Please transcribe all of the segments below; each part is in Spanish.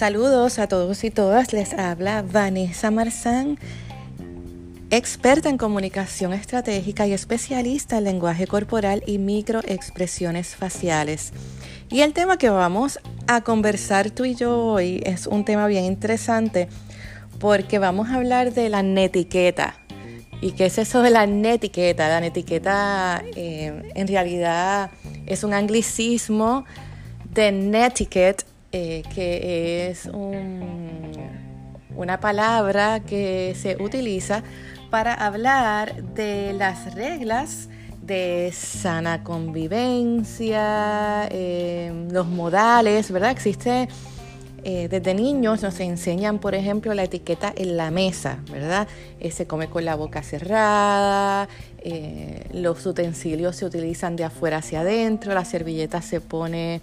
Saludos a todos y todas, les habla Vanessa Marzán, experta en comunicación estratégica y especialista en lenguaje corporal y microexpresiones faciales. Y el tema que vamos a conversar tú y yo hoy es un tema bien interesante porque vamos a hablar de la netiqueta. ¿Y qué es eso de la netiqueta? La netiqueta eh, en realidad es un anglicismo de netiquette eh, que es una palabra que se utiliza para hablar de las reglas de sana convivencia, eh, los modales, ¿verdad? Existe eh, desde niños nos enseñan, por ejemplo, la etiqueta en la mesa, ¿verdad? se come con la boca cerrada, los utensilios se utilizan de afuera hacia adentro, la servilleta se pone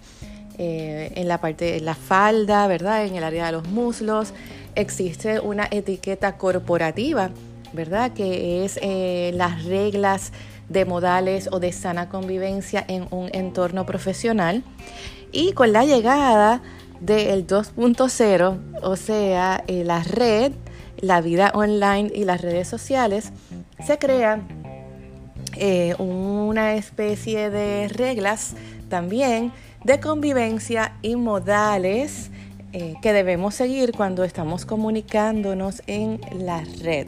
eh, en la parte de la falda, ¿verdad? En el área de los muslos. Existe una etiqueta corporativa, ¿verdad? Que es eh, las reglas de modales o de sana convivencia en un entorno profesional. Y con la llegada del 2.0, o sea, eh, la red, la vida online y las redes sociales, se crea una especie de reglas también de convivencia y modales eh, que debemos seguir cuando estamos comunicándonos en la red.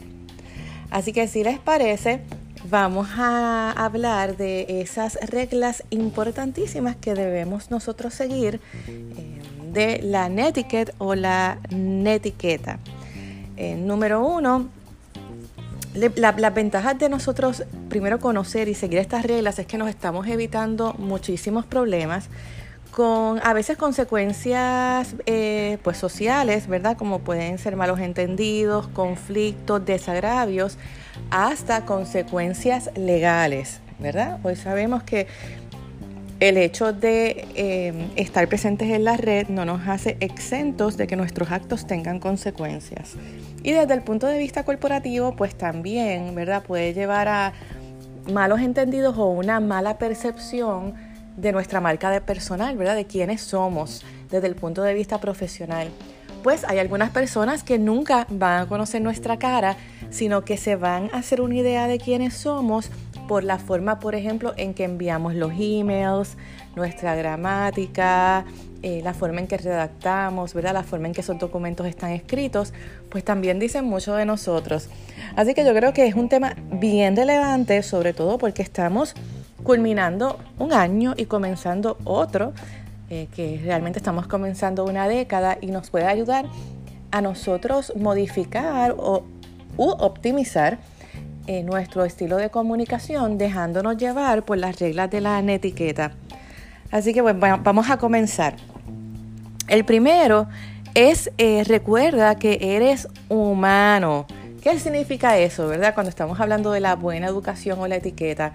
Así que si les parece, vamos a hablar de esas reglas importantísimas que debemos nosotros seguir eh, de la netiquette o la netiqueta. Eh, número uno, las ventajas de nosotros primero conocer y seguir estas reglas es que nos estamos evitando muchísimos problemas con a veces consecuencias eh, pues sociales, ¿verdad? Como pueden ser malos entendidos, conflictos, desagravios, hasta consecuencias legales, ¿verdad? Hoy sabemos que el hecho de eh, estar presentes en la red no nos hace exentos de que nuestros actos tengan consecuencias. Y desde el punto de vista corporativo, pues también, ¿verdad? Puede llevar a malos entendidos o una mala percepción de nuestra marca de personal, ¿verdad? De quiénes somos desde el punto de vista profesional. Pues hay algunas personas que nunca van a conocer nuestra cara, sino que se van a hacer una idea de quiénes somos por la forma, por ejemplo, en que enviamos los emails, nuestra gramática, eh, la forma en que redactamos, ¿verdad? La forma en que esos documentos están escritos, pues también dicen mucho de nosotros. Así que yo creo que es un tema bien relevante, sobre todo porque estamos culminando un año y comenzando otro, eh, que realmente estamos comenzando una década y nos puede ayudar a nosotros modificar o u optimizar nuestro estilo de comunicación dejándonos llevar por las reglas de la etiqueta. Así que bueno, vamos a comenzar. El primero es eh, recuerda que eres humano. ¿Qué significa eso, verdad? Cuando estamos hablando de la buena educación o la etiqueta.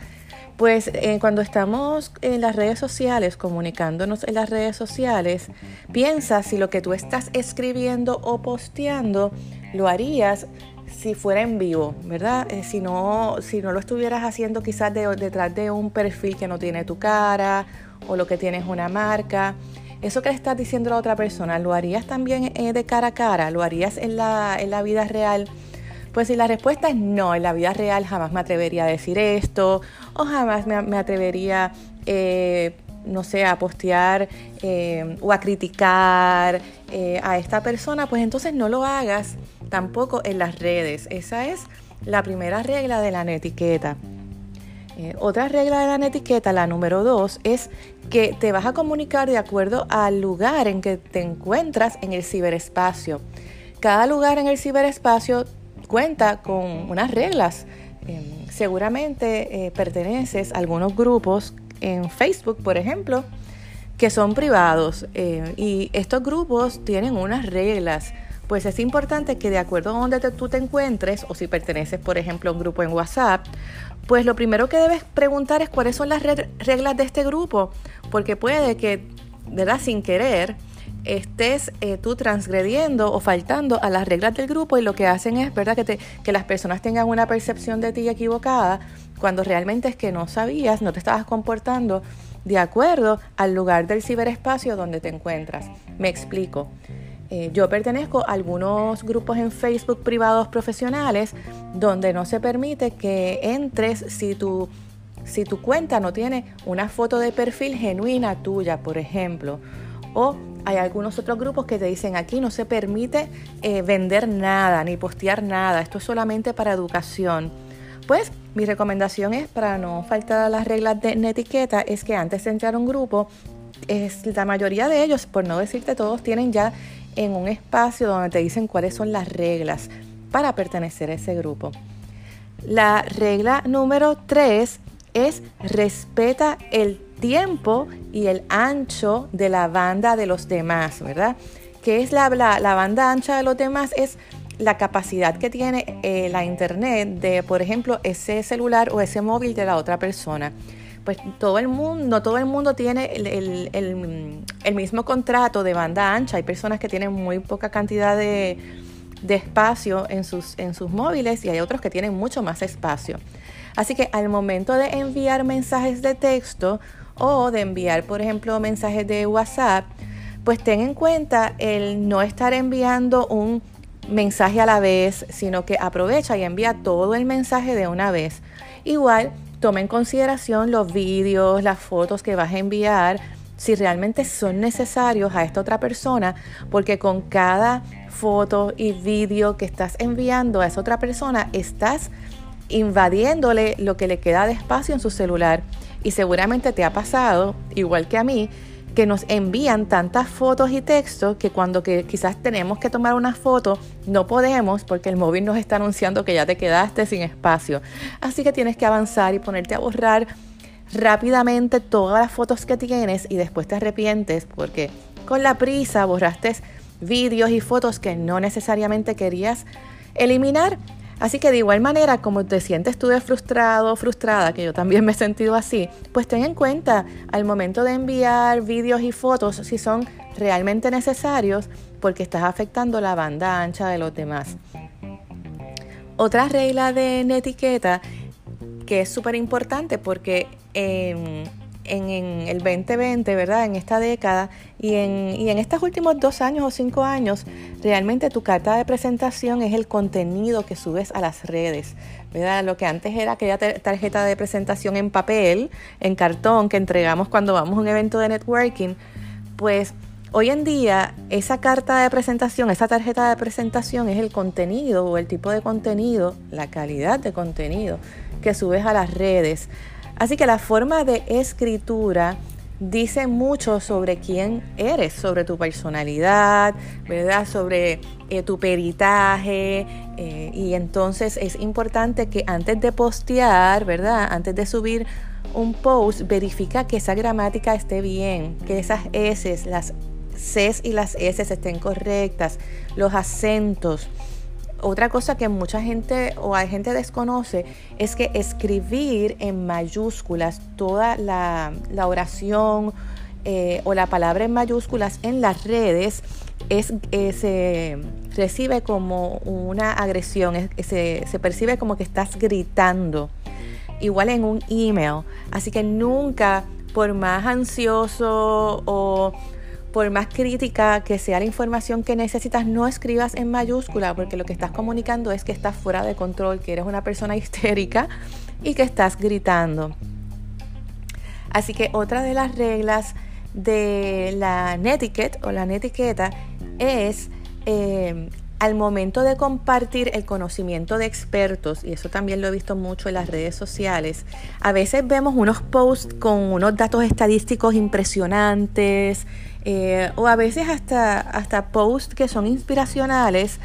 Pues eh, cuando estamos en las redes sociales, comunicándonos en las redes sociales, piensa si lo que tú estás escribiendo o posteando lo harías si fuera en vivo, ¿verdad? Eh, si, no, si no lo estuvieras haciendo quizás detrás de un perfil que no tiene tu cara o lo que tienes una marca. Eso que le estás diciendo a la otra persona, ¿lo harías también eh, de cara a cara? ¿Lo harías en la, en la vida real? Pues si la respuesta es no, en la vida real jamás me atrevería a decir esto o jamás me, atrevería, eh, no sé, a postear eh, o a criticar a esta persona, pues entonces no lo hagas tampoco en las redes. Esa es la primera regla de la netiqueta. otra regla de la netiqueta, la número dos, es que te vas a comunicar de acuerdo al lugar en que te encuentras en el ciberespacio. Cada lugar en el ciberespacio cuenta con unas reglas. Em, seguramente eh, perteneces a algunos grupos en Facebook, por ejemplo, que son privados eh, y estos grupos tienen unas reglas. Pues es importante que de acuerdo a donde tú te encuentres o si perteneces, por ejemplo, a un grupo en WhatsApp, pues lo primero que debes preguntar es cuáles son las reglas de este grupo, porque puede que, ¿verdad? Sin querer, estés eh, tú transgrediendo o faltando a las reglas del grupo y lo que hacen es, ¿verdad?, que, te, que las personas tengan una percepción de ti equivocada cuando realmente es que no sabías, no te estabas comportando de acuerdo al lugar del ciberespacio donde te encuentras. Me explico. Eh, yo pertenezco a algunos grupos en Facebook privados profesionales donde no se permite que entres si tu, si tu cuenta no tiene una foto de perfil genuina tuya, por ejemplo. O hay algunos otros grupos que te dicen aquí no se permite eh, vender nada ni postear nada, esto es solamente para educación. Pues mi recomendación es, para no faltar a las reglas de etiqueta, es que antes de entrar a un grupo, es, la mayoría de ellos, por no decirte todos, tienen ya en un espacio donde te dicen cuáles son las reglas para pertenecer a ese grupo. La regla número 3 es respeta el tiempo y el ancho de la banda de los demás, ¿verdad? ¿Qué es la, la, la banda ancha de los demás? Es la capacidad que tiene eh, la internet de, por ejemplo, ese celular o ese móvil de la otra persona. Pues todo el mundo, todo el mundo tiene el, mismo contrato de banda ancha. Hay personas que tienen muy poca cantidad de, espacio en sus, en sus móviles y hay otros que tienen mucho más espacio. Así que al momento de enviar mensajes de texto o de enviar, por ejemplo, mensajes de WhatsApp, pues ten en cuenta el no estar enviando un mensaje a la vez, sino que aprovecha y envía todo el mensaje de una vez. Igual, toma en consideración los vídeos, las fotos que vas a enviar, si realmente son necesarios a esta otra persona, porque con cada foto y vídeo que estás enviando a esa otra persona, estás invadiéndole lo que le queda de espacio en su celular. Y seguramente te ha pasado, igual que a mí, que nos envían tantas fotos y textos que cuando que quizás tenemos que tomar una foto no podemos porque el móvil nos está anunciando que ya te quedaste sin espacio. Así que tienes que avanzar y ponerte a borrar rápidamente todas las fotos que tienes y después te arrepientes porque con la prisa borraste vídeos y fotos que no necesariamente querías eliminar Así que de igual manera, como te sientes tú de frustrado frustrada, que yo también me he sentido así, pues ten en cuenta al momento de enviar vídeos y fotos si son realmente necesarios porque estás afectando la banda ancha de los demás. Otra regla de etiqueta que es súper importante porque en en, el 2020, ¿verdad? En esta década y en, y en estos últimos dos años o cinco años, realmente tu carta de presentación es el contenido que subes a las redes, ¿verdad? Lo que antes era aquella tarjeta de presentación en papel, en cartón, que entregamos cuando vamos a un evento de networking, pues Hoy en día, esa carta de presentación, esa tarjeta de presentación es el contenido o el tipo de contenido, la calidad de contenido que subes a las redes. Así que la forma de escritura dice mucho sobre quién eres, sobre tu personalidad, ¿verdad? Sobre eh, tu peritaje. Eh, y entonces es importante que antes de postear, ¿verdad? Antes de subir un post, verifica que esa gramática esté bien, que esas S, las Cs y las S estén correctas, los acentos. Otra cosa que mucha gente o hay gente desconoce es que escribir en mayúsculas toda la, oración eh, o la palabra en mayúsculas en las redes es, eh, se recibe como una agresión, se, se percibe como que estás gritando, igual en un email. Así que nunca, por más ansioso o por más crítica que sea la información que necesitas, no escribas en mayúscula, porque lo que estás comunicando es que estás fuera de control, que eres una persona histérica y que estás gritando. Así que otra de las reglas de la netiquette o la netiqueta es eh, al momento de compartir el conocimiento de expertos, y eso también lo he visto mucho en las redes sociales, a veces vemos unos posts con unos datos estadísticos impresionantes, eh, o a veces hasta, hasta posts que son inspiracionales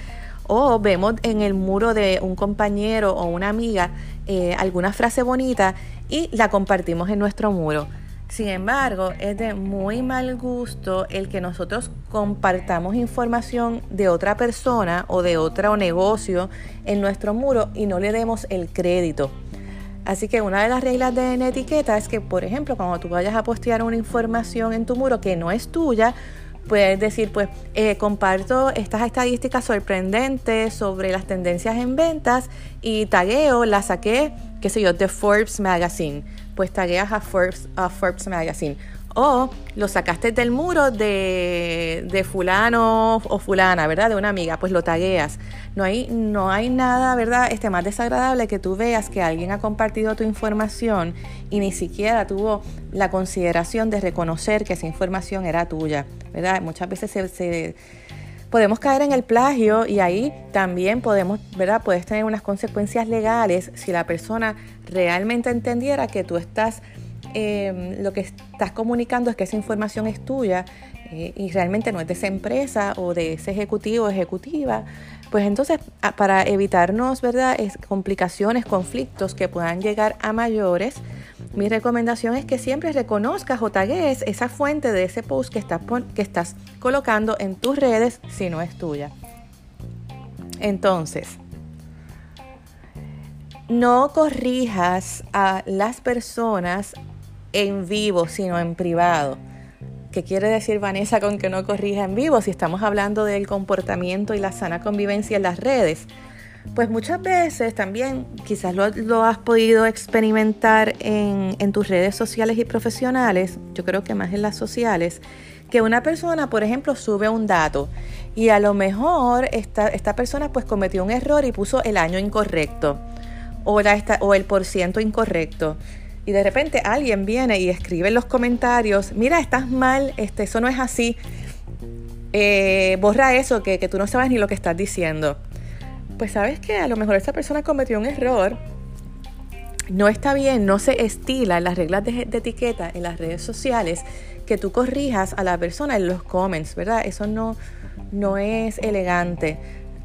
o vemos en el muro de un compañero o una amiga eh, alguna frase bonita y la compartimos en nuestro muro. Sin embargo, es de muy mal gusto el que nosotros compartamos información de otra persona o de otro negocio en nuestro muro y no le demos el crédito. Así que una de las reglas de etiqueta es que, por ejemplo, cuando tú vayas a postear una información en tu muro que no es tuya, Puedes decir, pues, eh, comparto estas estadísticas sorprendentes sobre las tendencias en ventas y tagueo, la saqué, qué sé yo, de Forbes Magazine. Pues tagueas a Forbes, a Forbes Magazine. O lo sacaste del muro de, de, fulano o fulana, ¿verdad? De una amiga, pues lo tagueas. No hay, no hay nada, ¿verdad? Este, más desagradable que tú veas que alguien ha compartido tu información y ni siquiera tuvo la consideración de reconocer que esa información era tuya, ¿verdad? Muchas veces se, podemos caer en el plagio y ahí también podemos, ¿verdad? Puedes tener unas consecuencias legales si la persona realmente entendiera que tú estás Em, lo que estás comunicando es que esa información es tuya eh, y realmente no es de esa empresa o de ese ejecutivo o ejecutiva, pues entonces para evitarnos ¿verdad? Es complicaciones, conflictos que puedan llegar a mayores, mi recomendación es que siempre reconozcas o tagues esa fuente de ese post que estás, que estás colocando en tus redes si no es tuya. Entonces, no corrijas a las personas en vivo, sino en privado. ¿Qué quiere decir Vanessa con que no corrija en vivo si estamos hablando del comportamiento y la sana convivencia en las redes? Pues muchas veces también, quizás lo, has podido experimentar en, en, tus redes sociales y profesionales, yo creo que más en las sociales, que una persona, por ejemplo, sube un dato y a lo mejor esta, esta persona pues cometió un error y puso el año incorrecto o, la, o el por ciento incorrecto y de repente alguien viene y escribe en los comentarios, mira, estás mal, este, eso no es así, eh, borra eso, que, tú no sabes ni lo que estás diciendo. Pues sabes que a lo mejor esa persona cometió un error, no está bien, no se estila en las reglas de, etiqueta en las redes sociales que tú corrijas a la persona en los comments, ¿verdad? Eso no, no es elegante.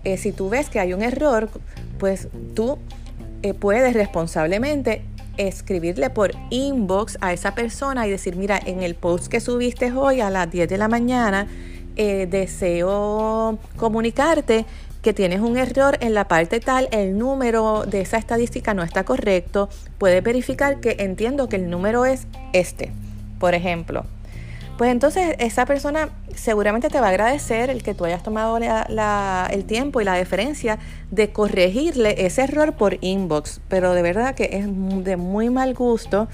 Eh, si tú ves que hay un error, pues tú eh, puedes responsablemente escribirle por inbox a esa persona y decir, mira, en el post que subiste hoy a las 10 de la mañana, eh, deseo comunicarte que tienes un error en la parte tal, el número de esa estadística no está correcto, puedes verificar que entiendo que el número es este, por ejemplo. Pues entonces esa persona seguramente te va a agradecer el que tú hayas tomado el tiempo y la deferencia de corregirle ese error por inbox. Pero de verdad que es de muy mal gusto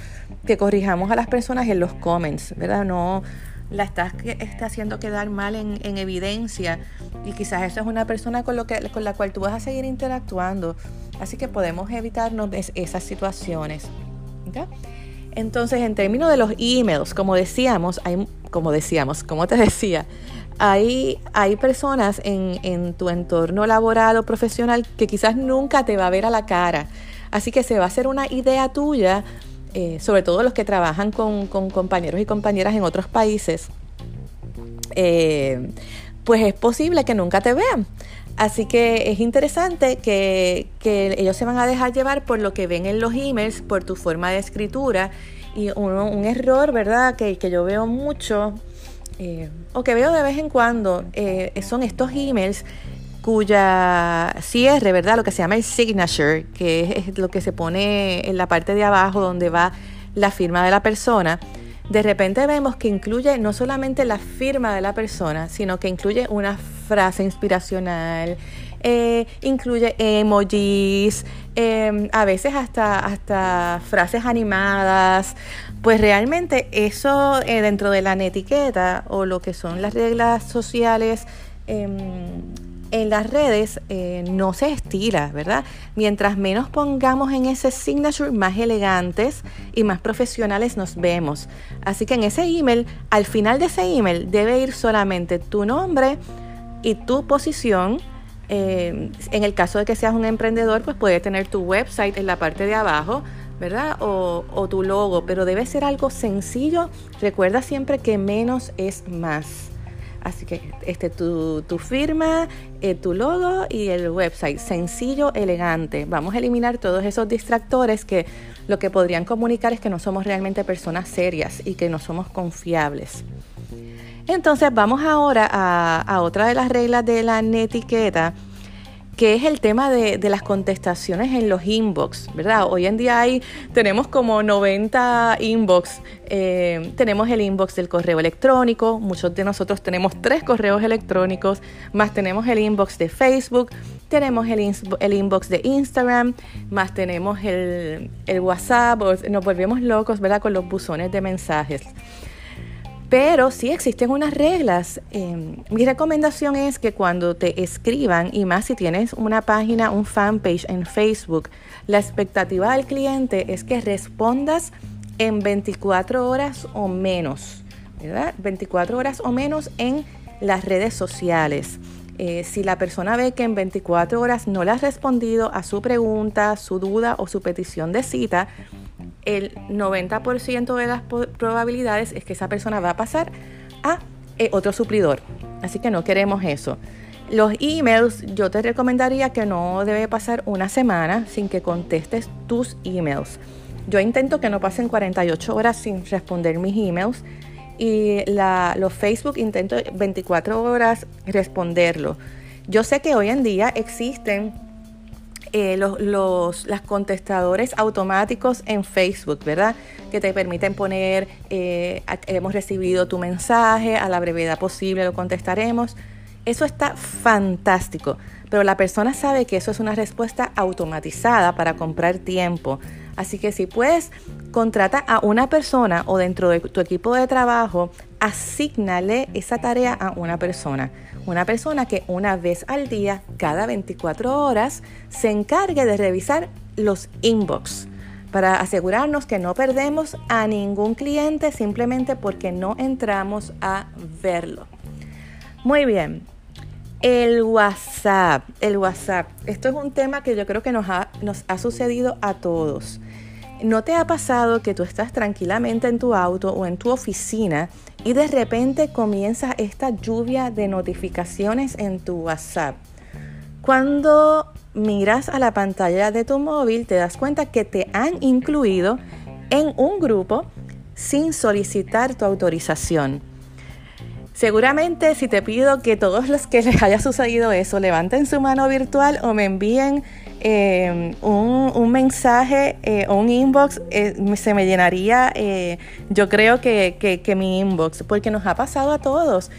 que corrijamos a las personas en los comments, ¿verdad? No la estás, está haciendo quedar mal en, evidencia y quizás esa es una persona con, lo que, con la cual tú vas a seguir interactuando. Así que podemos evitarnos esas situaciones. Entonces, en términos de los emails, como decíamos, hay, como decíamos, como te decía, hay, hay personas en, en, tu entorno laboral o profesional que quizás nunca te va a ver a la cara. Así que se va a hacer una idea tuya, eh, sobre todo los que trabajan con, compañeros y compañeras en otros países. Eh, pues es posible que nunca te vean. Así que es interesante que, ellos se van a dejar llevar por lo que ven en los emails, por tu forma de escritura. Y un error, ¿verdad? Que, yo veo mucho, eh, o que veo de vez en cuando, eh, son estos emails cuya cierre, ¿verdad? Lo que se llama el signature, que es lo que se pone en la parte de abajo donde va la firma de la persona de repente vemos que incluye no solamente la firma de la persona, sino que incluye una frase inspiracional, eh, incluye emojis, em, a veces hasta, hasta frases animadas. Pues realmente eso eh, dentro de la netiqueta o lo que son las reglas sociales em, en las redes eh, no se estila, ¿verdad? Mientras menos pongamos en ese signature, más elegantes y más profesionales nos vemos. Así que en ese email, al final de ese email, debe ir solamente tu nombre y tu posición. Eh, en el caso de que seas un emprendedor, pues puede tener tu website en la parte de abajo, ¿verdad? O, o tu logo, pero debe ser algo sencillo. Recuerda siempre que menos es más. Así que este, tu, firma, eh, tu logo y el website, sencillo, elegante. Vamos a eliminar todos esos distractores que lo que podrían comunicar es que no somos realmente personas serias y que no somos confiables. Entonces vamos ahora a, otra de las reglas de la netiqueta que es el tema de, las contestaciones en los inbox, ¿verdad? Hoy en día hay, tenemos como 90 inbox, eh, tenemos el inbox del correo electrónico, muchos de nosotros tenemos tres correos electrónicos, más tenemos el inbox de Facebook, tenemos el, inbox de Instagram, más tenemos el WhatsApp, nos volvemos locos, ¿verdad? Con los buzones de mensajes. Pero sí existen unas reglas. Em, mi recomendación es que cuando te escriban, y más si tienes una página, un fanpage en Facebook, la expectativa del cliente es que respondas en 24 horas o menos, ¿verdad? 24 horas o menos en las redes sociales. Eh, si la persona ve que en 24 horas no le has respondido a su pregunta, su duda o su petición de cita, el 90% de las probabilidades es que esa persona va a pasar a eh, otro suplidor. Así que no queremos eso. Los emails, yo te recomendaría que no debe pasar una semana sin que contestes tus emails. Yo intento que no pasen 48 horas sin responder mis emails y los Facebook intento 24 horas responderlo. Yo sé que hoy en día existen eh, los, los contestadores automáticos en Facebook, ¿verdad? Que te permiten poner, eh, hemos recibido tu mensaje, a la brevedad posible lo contestaremos. Eso está fantástico, pero la persona sabe que eso es una respuesta automatizada para comprar tiempo. Así que si puedes, contrata a una persona o dentro de tu equipo de trabajo, asígnale esa tarea a una persona. Una persona que una vez al día, cada 24 horas, se encargue de revisar los inbox para asegurarnos que no perdemos a ningún cliente simplemente porque no entramos a verlo. Muy bien, el WhatsApp, el WhatsApp. Esto es un tema que yo creo que nos ha, nos ha sucedido a todos. ¿No te ha pasado que tú estás tranquilamente en tu auto o en tu oficina y de repente comienza esta lluvia de notificaciones en tu WhatsApp? Cuando miras a la pantalla de tu móvil te das cuenta que te han incluido en un grupo sin solicitar tu autorización. Seguramente si te pido que todos los que les haya sucedido eso levanten su mano virtual o me envíen eh, un, mensaje eh, o un inbox, eh, se me llenaría, yo creo que, que, mi inbox, porque nos ha pasado a todos.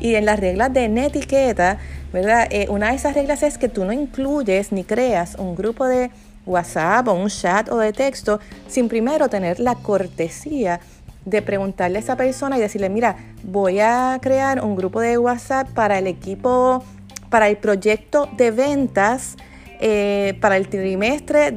Y en las reglas de netiqueta, ¿verdad? una de esas reglas es que tú no incluyes ni creas un grupo de WhatsApp o un chat o de texto sin primero tener la cortesía de preguntarle a esa persona y decirle, mira, voy a crear un grupo de WhatsApp para el equipo, para el proyecto de ventas eh, para el trimestre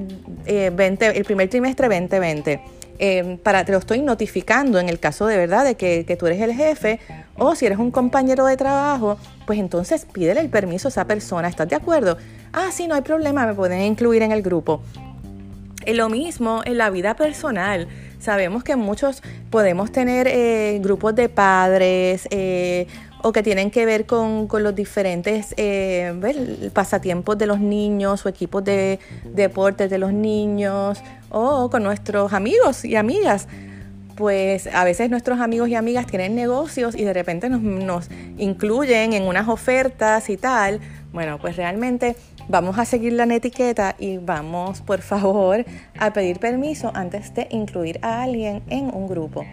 20, eh, el primer trimestre 2020. Eh, para, te lo estoy notificando en el caso de verdad de que, tú eres el jefe o si eres un compañero de trabajo, pues entonces pídele el permiso a esa persona. ¿Estás de acuerdo? Ah, sí, no hay problema, me pueden incluir en el grupo. Lo mismo en la vida personal. Sabemos que muchos podemos tener eh, grupos de padres o que tienen que ver con, los diferentes eh, pasatiempos de los niños o equipos de deportes de los niños o con nuestros amigos y amigas. Pues a veces nuestros amigos y amigas tienen negocios y de repente nos, nos incluyen en unas ofertas y tal. Bueno, pues realmente Vamos a seguir la etiqueta y vamos, por favor, a pedir permiso antes de incluir a alguien en un grupo.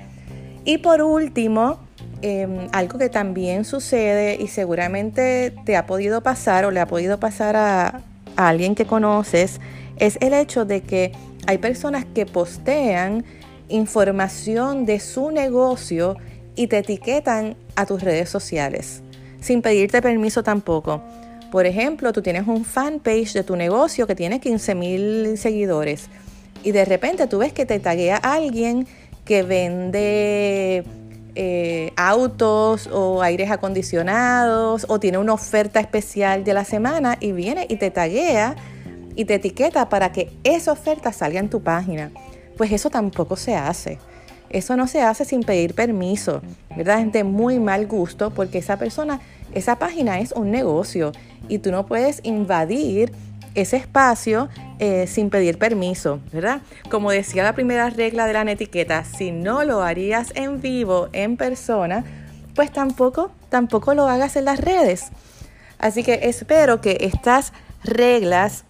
Y por último, em, algo que también sucede y seguramente te ha podido pasar o le ha podido pasar a, alguien que conoces, es el hecho de que hay personas que postean información de su negocio y te etiquetan a tus redes sociales, sin pedirte permiso tampoco. Por ejemplo, tú tienes un fanpage de tu negocio que tiene 15 mil seguidores y de repente tú ves que te taguea alguien que vende eh, autos o aires acondicionados o tiene una oferta especial de la semana y viene y te taguea y te etiqueta para que esa oferta salga en tu página. Pues eso tampoco se hace. Eso no se hace sin pedir permiso, ¿verdad? Es muy mal gusto porque esa persona, esa página es un negocio y tú no puedes invadir ese espacio eh, sin pedir permiso, ¿verdad? Como decía la primera regla de la etiqueta, si no lo harías en vivo, en persona, pues tampoco, tampoco lo hagas en las redes. Así que espero que estas reglas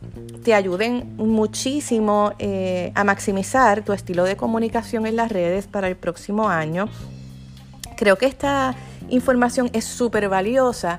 te ayuden muchísimo eh, a maximizar tu estilo de comunicación en las redes para el próximo año. Creo que esta información es súper valiosa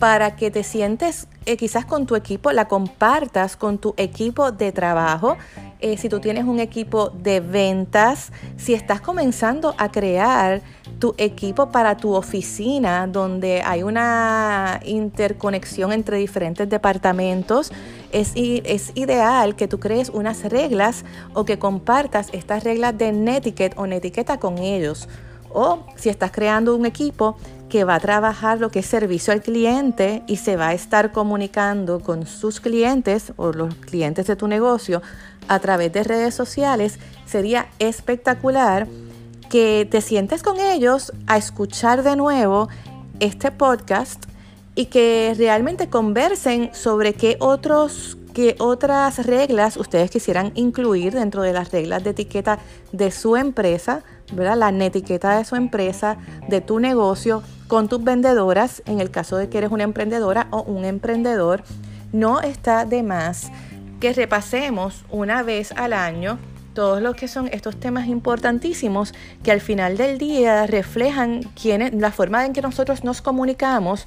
para que te sientes eh, quizás con tu equipo, la compartas con tu equipo de trabajo. Eh, si tú tienes un equipo de ventas, si estás comenzando a crear tu equipo para tu oficina, donde hay una interconexión entre diferentes departamentos, es, es ideal que tú crees unas reglas o que compartas estas reglas de netiquette o netiqueta con ellos. O si estás creando un equipo que va a trabajar lo que es servicio al cliente y se va a estar comunicando con sus clientes o los clientes de tu negocio a través de redes sociales, sería espectacular que te sientes con ellos a escuchar de nuevo este podcast y que realmente conversen sobre qué otros qué otras reglas ustedes quisieran incluir dentro de las reglas de etiqueta de su empresa, ¿verdad? La etiqueta de su empresa, de tu negocio, con tus vendedoras, en el caso de que eres una emprendedora o un emprendedor, no está de más que repasemos una vez al año todos los que son estos temas importantísimos que al final del día reflejan quién la forma en que nosotros nos comunicamos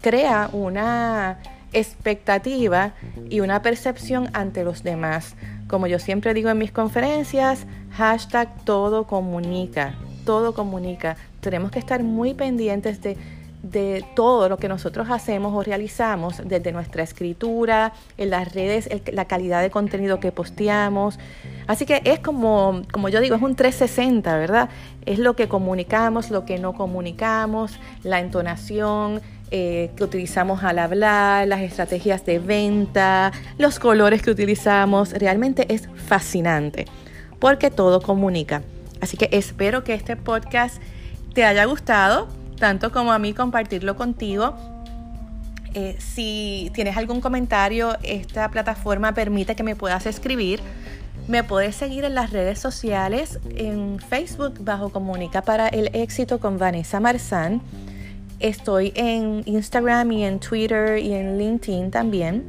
crea una expectativa y una percepción ante los demás. Como yo siempre digo en mis conferencias, hashtag todo comunica, todo comunica. Tenemos que estar muy pendientes de, todo lo que nosotros hacemos o realizamos, desde nuestra escritura, en las redes, la calidad de contenido que posteamos. Así que es como, como yo digo, es un 360, ¿verdad? Es lo que comunicamos, lo que no comunicamos, la entonación, eh, que utilizamos al hablar, las estrategias de venta, los colores que utilizamos. Realmente es fascinante porque todo comunica. Así que espero que este podcast te haya gustado, tanto como a mí compartirlo contigo. Eh, si tienes algún comentario, esta plataforma permite que me puedas escribir. Me puedes seguir en las redes sociales, en Facebook bajo Comunica para el éxito con Vanessa Marzán. Estoy en Instagram y en Twitter y en LinkedIn también.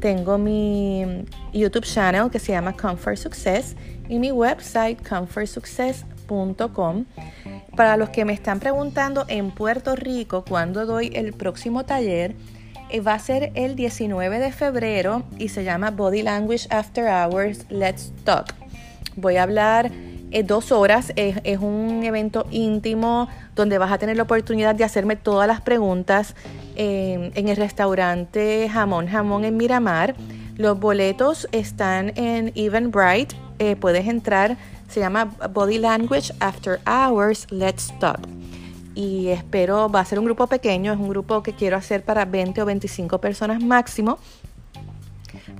Tengo mi YouTube channel que se llama Comfort Success y mi website comfortsuccess.com. Para los que me están preguntando en Puerto Rico cuándo doy el próximo taller, eh, va a ser el 19 de febrero y se llama Body Language After Hours Let's Talk. Voy a hablar eh, dos horas, es un evento íntimo donde vas a tener la oportunidad de hacerme todas las preguntas eh, en el restaurante Jamón Jamón en Miramar. Los boletos están en Eventbrite eh, puedes entrar, se llama Body Language After Hours, Let's Talk. Y espero, va a ser un grupo pequeño, es un grupo que quiero hacer para 20 o 25 personas máximo,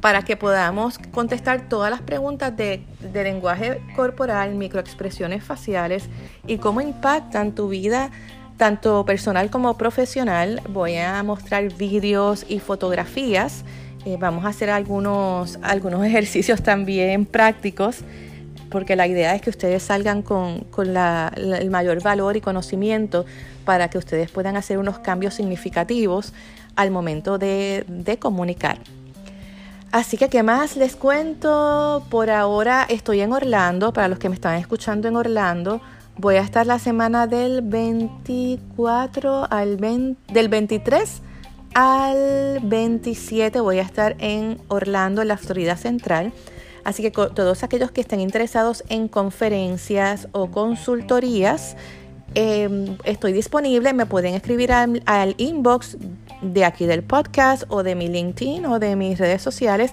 para que podamos contestar todas las preguntas de, lenguaje corporal, microexpresiones faciales y cómo impactan tu vida tanto personal como profesional. Voy a mostrar vídeos y fotografías eh, vamos a hacer algunos, algunos ejercicios también prácticos, porque la idea es que ustedes salgan con, el mayor valor y conocimiento para que ustedes puedan hacer unos cambios significativos al momento de, de comunicar. Así que, ¿qué más les cuento? Por ahora estoy en Orlando, para los que me están escuchando en Orlando. Voy a estar la semana del 24 al 20, del 23 al 27 voy a estar en Orlando, en la Florida Central. Así que todos aquellos que estén interesados en conferencias o consultorías, em, estoy disponible. Me pueden escribir al, inbox de aquí del podcast o de mi LinkedIn o de mis redes sociales.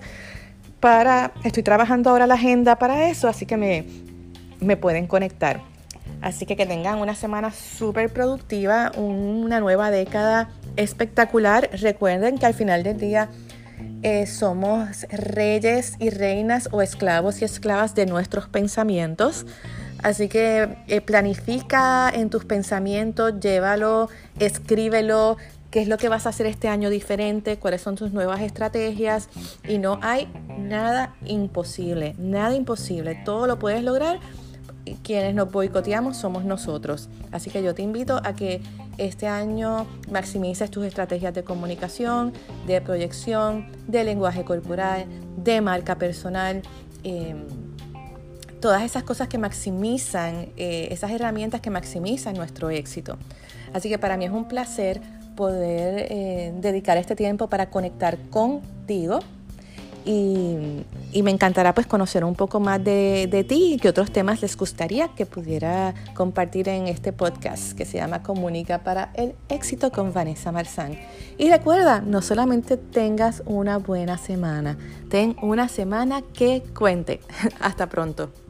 Para, estoy trabajando ahora la agenda para eso, así que me, me pueden conectar. Así que que tengan una semana súper productiva, una nueva década espectacular. Recuerden que al final del día eh, somos reyes y reinas o esclavos y esclavas de nuestros pensamientos. Así que eh, planifica en tus pensamientos, llévalo, escríbelo, qué es lo que vas a hacer este año diferente, cuáles son tus nuevas estrategias. Y no hay nada imposible, nada imposible. Todo lo puedes lograr quienes nos boicoteamos somos nosotros. Así que yo te invito a que este año maximices tus estrategias de comunicación, de proyección, de lenguaje corporal, de marca personal. Em, todas esas cosas que maximizan, eh, esas herramientas que maximizan nuestro éxito. Así que para mí es un placer poder eh, dedicar este tiempo para conectar contigo y, me encantará pues conocer un poco más de, de ti y qué otros temas les gustaría que pudiera compartir en este podcast que se llama Comunica para el éxito con Vanessa Marzán. Y recuerda, no solamente tengas una buena semana, ten una semana que cuente. Hasta pronto.